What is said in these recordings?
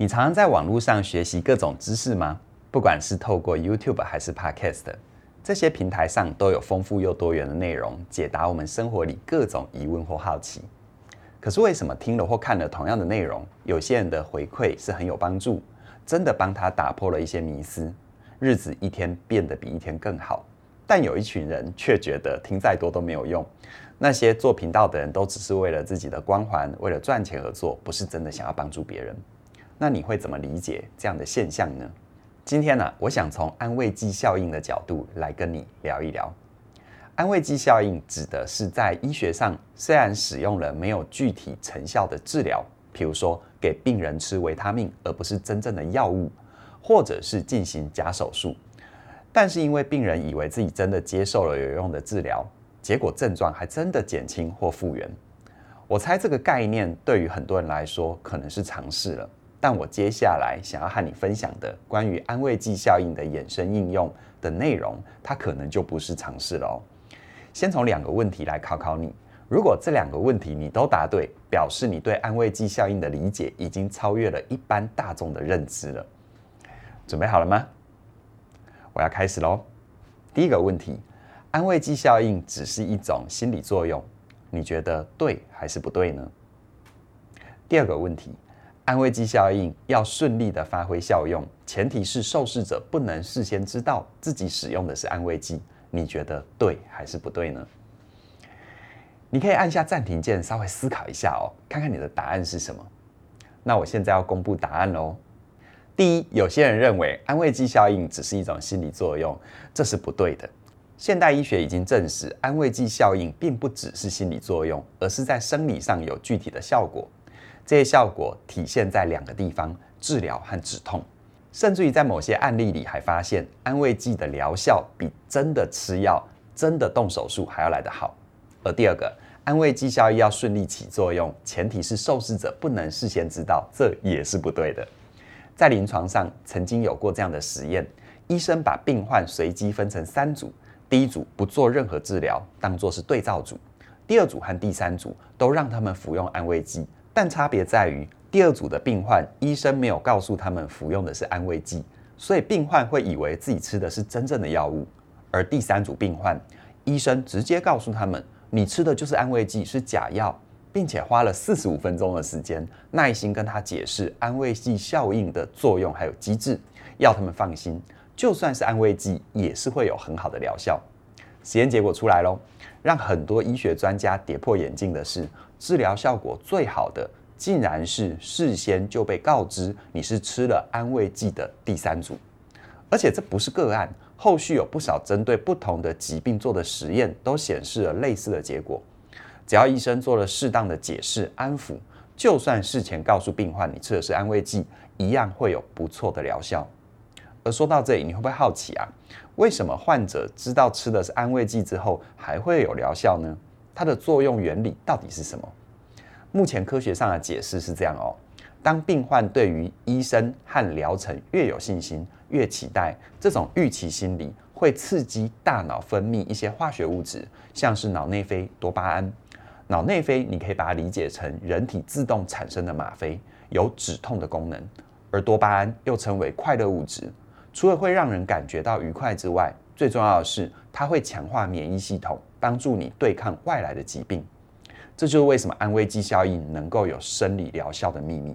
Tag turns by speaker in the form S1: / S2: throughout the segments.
S1: 你常常在网络上学习各种知识吗？不管是透过 YouTube 还是 Podcast，这些平台上都有丰富又多元的内容，解答我们生活里各种疑问或好奇。可是为什么听了或看了同样的内容，有些人的回馈是很有帮助，真的帮他打破了一些迷思，日子一天变得比一天更好。但有一群人却觉得听再多都没有用，那些做频道的人都只是为了自己的光环，为了赚钱而做，不是真的想要帮助别人。那你会怎么理解这样的现象呢？今天呢、我想从安慰剂效应的角度来跟你聊一聊。安慰剂效应指的是在医学上，虽然使用了没有具体成效的治疗，譬如说给病人吃维他命，而不是真正的药物，或者是进行假手术，但是因为病人以为自己真的接受了有用的治疗，结果症状还真的减轻或复原。我猜这个概念对于很多人来说可能是常识了。但我接下来想要和你分享的关于安慰剂效应的衍生应用的内容，它可能就不是常识了哦。先从两个问题来考考你，如果这两个问题你都答对，表示你对安慰剂效应的理解已经超越了一般大众的认知了。准备好了吗？我要开始喽。第一个问题，安慰剂效应只是一种心理作用，你觉得对还是不对呢？第二个问题。安慰剂效应要顺利的发挥效用，前提是受试者不能事先知道自己使用的是安慰剂。你觉得对还是不对呢？你可以按下暂停键，稍微思考一下哦，看看你的答案是什么。那我现在要公布答案喽。第一，有些人认为安慰剂效应只是一种心理作用，这是不对的。现代医学已经证实，安慰剂效应并不只是心理作用，而是在生理上有具体的效果。这些效果体现在两个地方：治疗和止痛。甚至于在某些案例里，还发现安慰剂的疗效比真的吃药、真的动手术还要来得好。而第二个，安慰剂效应要顺利起作用，前提是受试者不能事先知道，这也是不对的。在临床上曾经有过这样的实验：医生把病患随机分成三组，第一组不做任何治疗，当作是对照组；第二组和第三组都让他们服用安慰剂。但差别在于，第二组的病患，医生没有告诉他们服用的是安慰剂，所以病患会以为自己吃的是真正的药物；而第三组病患，医生直接告诉他们，你吃的就是安慰剂，是假药，并且花了四十五分钟的时间，耐心跟他解释安慰剂效应的作用还有机制，要他们放心，就算是安慰剂，也是会有很好的疗效。实验结果出来喽，让很多医学专家跌破眼镜的是。治疗效果最好的，竟然是事先就被告知你是吃了安慰剂的第三组，而且这不是个案，后续有不少针对不同的疾病做的实验都显示了类似的结果。只要医生做了适当的解释安抚，就算事前告诉病患你吃的是安慰剂，一样会有不错的疗效。而说到这里，你会不会好奇啊？为什么患者知道吃的是安慰剂之后还会有疗效呢？它的作用原理到底是什么？目前科学上的解释是这样哦：当病患对于医生和疗程越有信心、越期待，这种预期心理会刺激大脑分泌一些化学物质，像是脑内啡、多巴胺。脑内啡你可以把它理解成人体自动产生的吗啡，有止痛的功能；而多巴胺又称为快乐物质，除了会让人感觉到愉快之外，最重要的是它会强化免疫系统。帮助你对抗外来的疾病，这就是为什么安慰剂效应能够有生理疗效的秘密。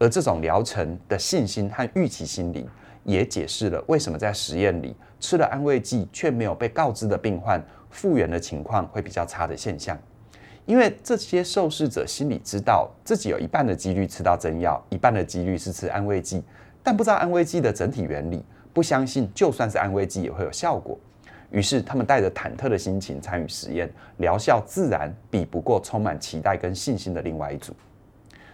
S1: 而这种疗程的信心和预期心理，也解释了为什么在实验里吃了安慰剂却没有被告知的病患复原的情况会比较差的现象。因为这些受试者心里知道自己有一半的几率吃到真药，一半的几率是吃安慰剂，但不知道安慰剂的整体原理，不相信就算是安慰剂也会有效果。于是，他们带着忐忑的心情参与实验，疗效自然比不过充满期待跟信心的另外一组。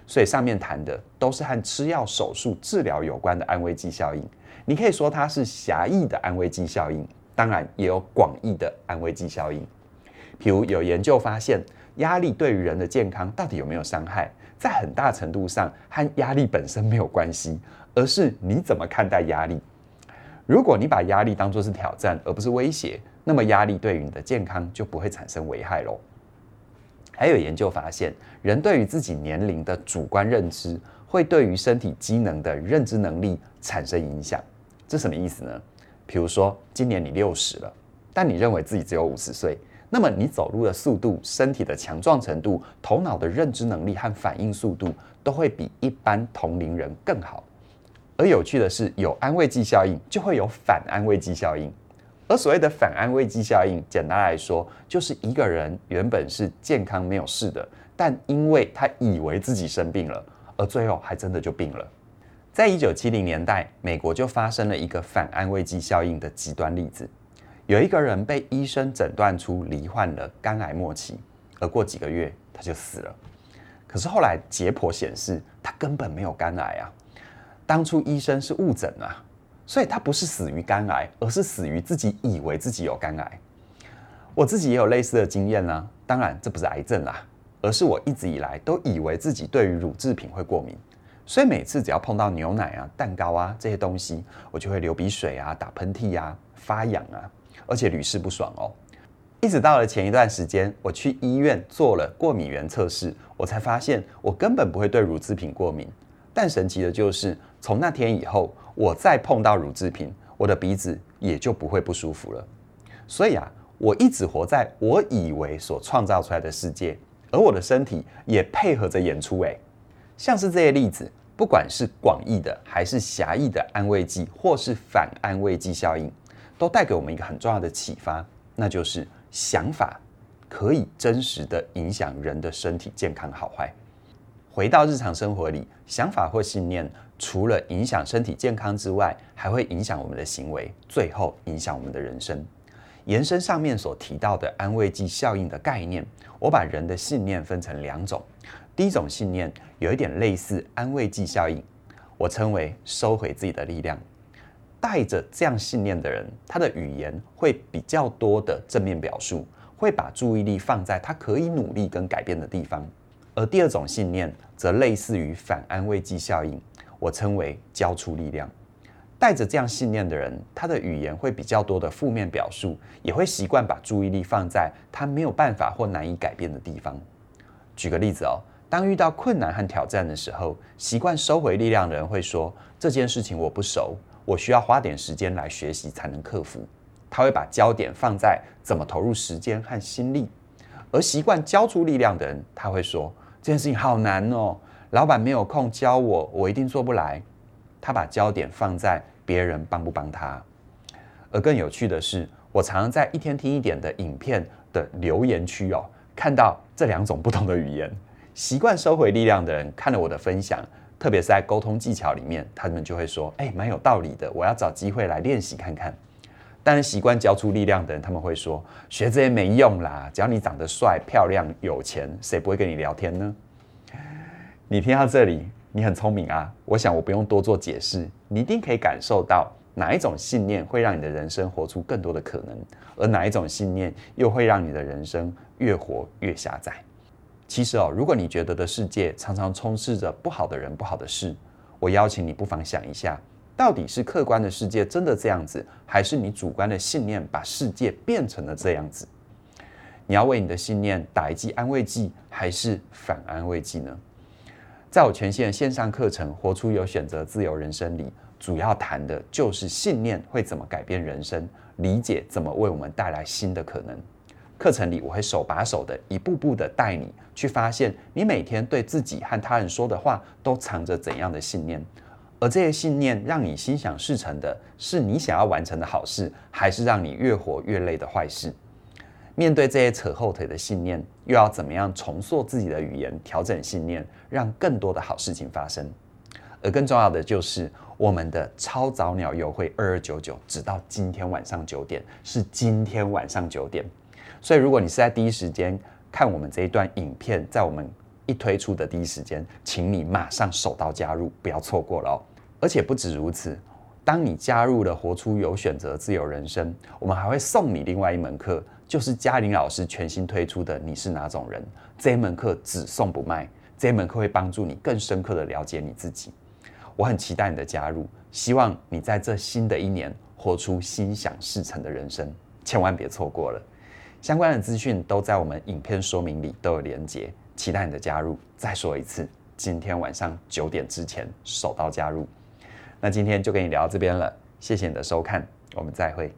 S1: 所以，上面谈的都是和吃药、手术、治疗有关的安慰剂效应。你可以说它是狭义的安慰剂效应，当然也有广义的安慰剂效应。譬如有研究发现，压力对于人的健康到底有没有伤害，在很大程度上和压力本身没有关系，而是你怎么看待压力。如果你把压力当作是挑战而不是威胁，那么压力对于你的健康就不会产生危害喽。还有研究发现，人对于自己年龄的主观认知会对于身体机能的认知能力产生影响。这什么意思呢？比如说，今年你六十了，但你认为自己只有五十岁，那么你走路的速度、身体的强壮程度、头脑的认知能力和反应速度都会比一般同龄人更好。而有趣的是，有安慰剂效应就会有反安慰剂效应。而所谓的反安慰剂效应，简单来说，就是一个人原本是健康没有事的，但因为他以为自己生病了，而最后还真的就病了。在一九七零年代，美国就发生了一个反安慰剂效应的极端例子。有一个人被医生诊断出罹患了肝癌末期，而过几个月他就死了。可是后来解剖显示，他根本没有肝癌啊。当初医生是误诊啊，所以他不是死于肝癌，而是死于自己以为自己有肝癌。我自己也有类似的经验呢、啊。当然，这不是癌症啦，而是我一直以来都以为自己对于乳制品会过敏，所以每次只要碰到牛奶啊、蛋糕啊这些东西，我就会流鼻水啊、打喷嚏啊、发痒啊，而且屡试不爽哦。一直到了前一段时间，我去医院做了过敏原测试，我才发现我根本不会对乳制品过敏。但神奇的就是，从那天以后，我再碰到乳制品，我的鼻子也就不会不舒服了。所以啊，我一直活在我以为所创造出来的世界，而我的身体也配合着演出。诶，像是这些例子，不管是广义的还是狭义的安慰剂，或是反安慰剂效应，都带给我们一个很重要的启发，那就是想法可以真实的影响人的身体健康好坏。回到日常生活里，想法或信念除了影响身体健康之外，还会影响我们的行为，最后影响我们的人生。延伸上面所提到的安慰剂效应的概念，我把人的信念分成两种。第一种信念有一点类似安慰剂效应，我称为收回自己的力量。带着这样信念的人，他的语言会比较多的正面表述，会把注意力放在他可以努力跟改变的地方。而第二种信念则类似于反安慰剂效应，我称为交出力量。带着这样信念的人，他的语言会比较多的负面表述，也会习惯把注意力放在他没有办法或难以改变的地方。举个例子哦，当遇到困难和挑战的时候，习惯收回力量的人会说：“这件事情我不熟，我需要花点时间来学习才能克服。”他会把焦点放在怎么投入时间和心力。而习惯交出力量的人，他会说。这件事情好难哦，老板没有空教我，我一定做不来。他把焦点放在别人帮不帮他。而更有趣的是，我常常在一天听一点的影片的留言区哦，看到这两种不同的语言。习惯收回力量的人看了我的分享，特别是在沟通技巧里面，他们就会说：“哎，蛮有道理的，我要找机会来练习看看。”但是习惯交出力量的人，他们会说：“学这些没用啦，只要你长得帅、漂亮、有钱，谁不会跟你聊天呢？”你听到这里，你很聪明啊！我想我不用多做解释，你一定可以感受到哪一种信念会让你的人生活出更多的可能，而哪一种信念又会让你的人生越活越狭窄。其实哦，如果你觉得的世界常常充斥着不好的人、不好的事，我邀请你不妨想一下。到底是客观的世界真的这样子，还是你主观的信念把世界变成了这样子？你要为你的信念打一剂安慰剂，还是反安慰剂呢？在我全新的线上课程《活出有选择自由人生》里，主要谈的就是信念会怎么改变人生，理解怎么为我们带来新的可能。课程里我会手把手的一步步的带你去发现，你每天对自己和他人说的话都藏着怎样的信念。而这些信念让你心想事成的，是你想要完成的好事，还是让你越活越累的坏事？面对这些扯后腿的信念，又要怎么样重塑自己的语言，调整信念，让更多的好事情发生？而更重要的就是，我们的超早鸟优惠二二九九，直到今天晚上九点，是今天晚上九点。所以，如果你是在第一时间看我们这一段影片，在我们一推出的第一时间，请你马上手刀加入，不要错过了哦。而且不止如此，当你加入了活出有选择自由人生，我们还会送你另外一门课，就是嘉玲老师全新推出的《你是哪种人》这一门课只送不卖，这一门课会帮助你更深刻的了解你自己。我很期待你的加入，希望你在这新的一年活出心想事成的人生，千万别错过了。相关的资讯都在我们影片说明里都有连接，期待你的加入。再说一次。今天晚上九点之前手到加入。那今天就跟你聊到这边了，谢谢你的收看，我们再会。